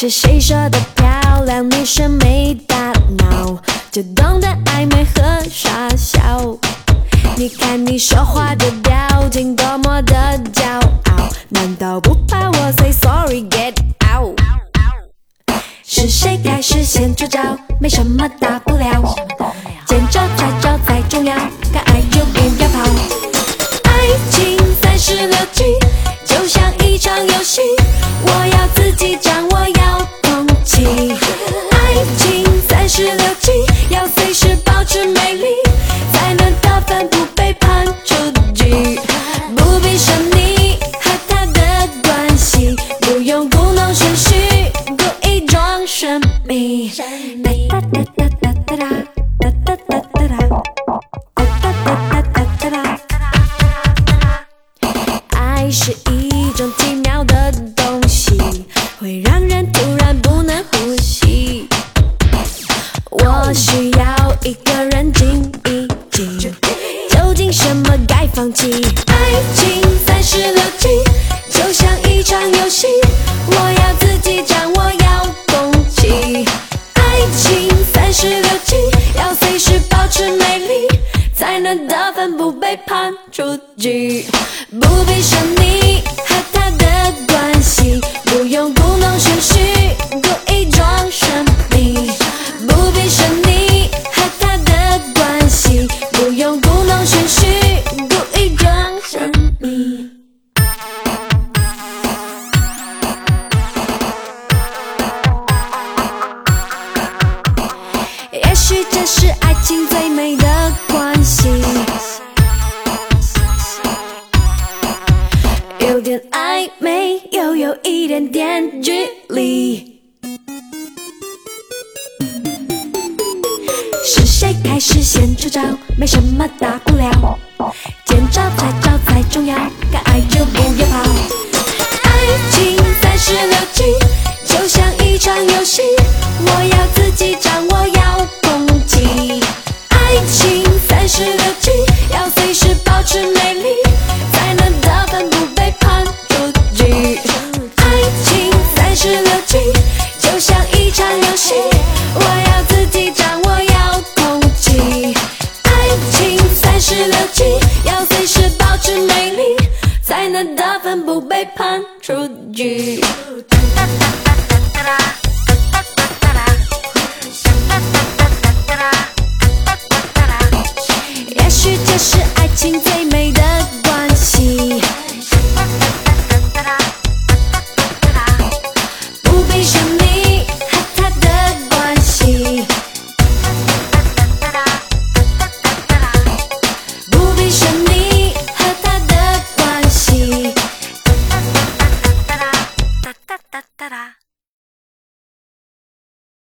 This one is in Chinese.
是谁说的漂亮女生没大脑，就懂得暧昧和傻笑？你看你说话的表情多么的骄傲，难道不怕我 say sorry get out？是谁开始先出招？没什么大不了，见招拆招才重要，哒哒哒哒，哒哒哒哒哒，哒哒哒哒哒哒哒爱是一种奇妙的东西，会让人突然不能呼吸。我需要一个人静一静，究竟什么该放弃？爱情得分不被判出局。不必说你和他的关系，不用这是爱情最美的关系，有点暧昧，又有一点点距离。是谁开始先出招？没什么大不了，见招拆招才重要，敢爱就不要跑。爱情三十六计，就像一场游戏，我要自己掌握，十六七，要随时保持美丽，才能得分不被判出局。也许这是爱情。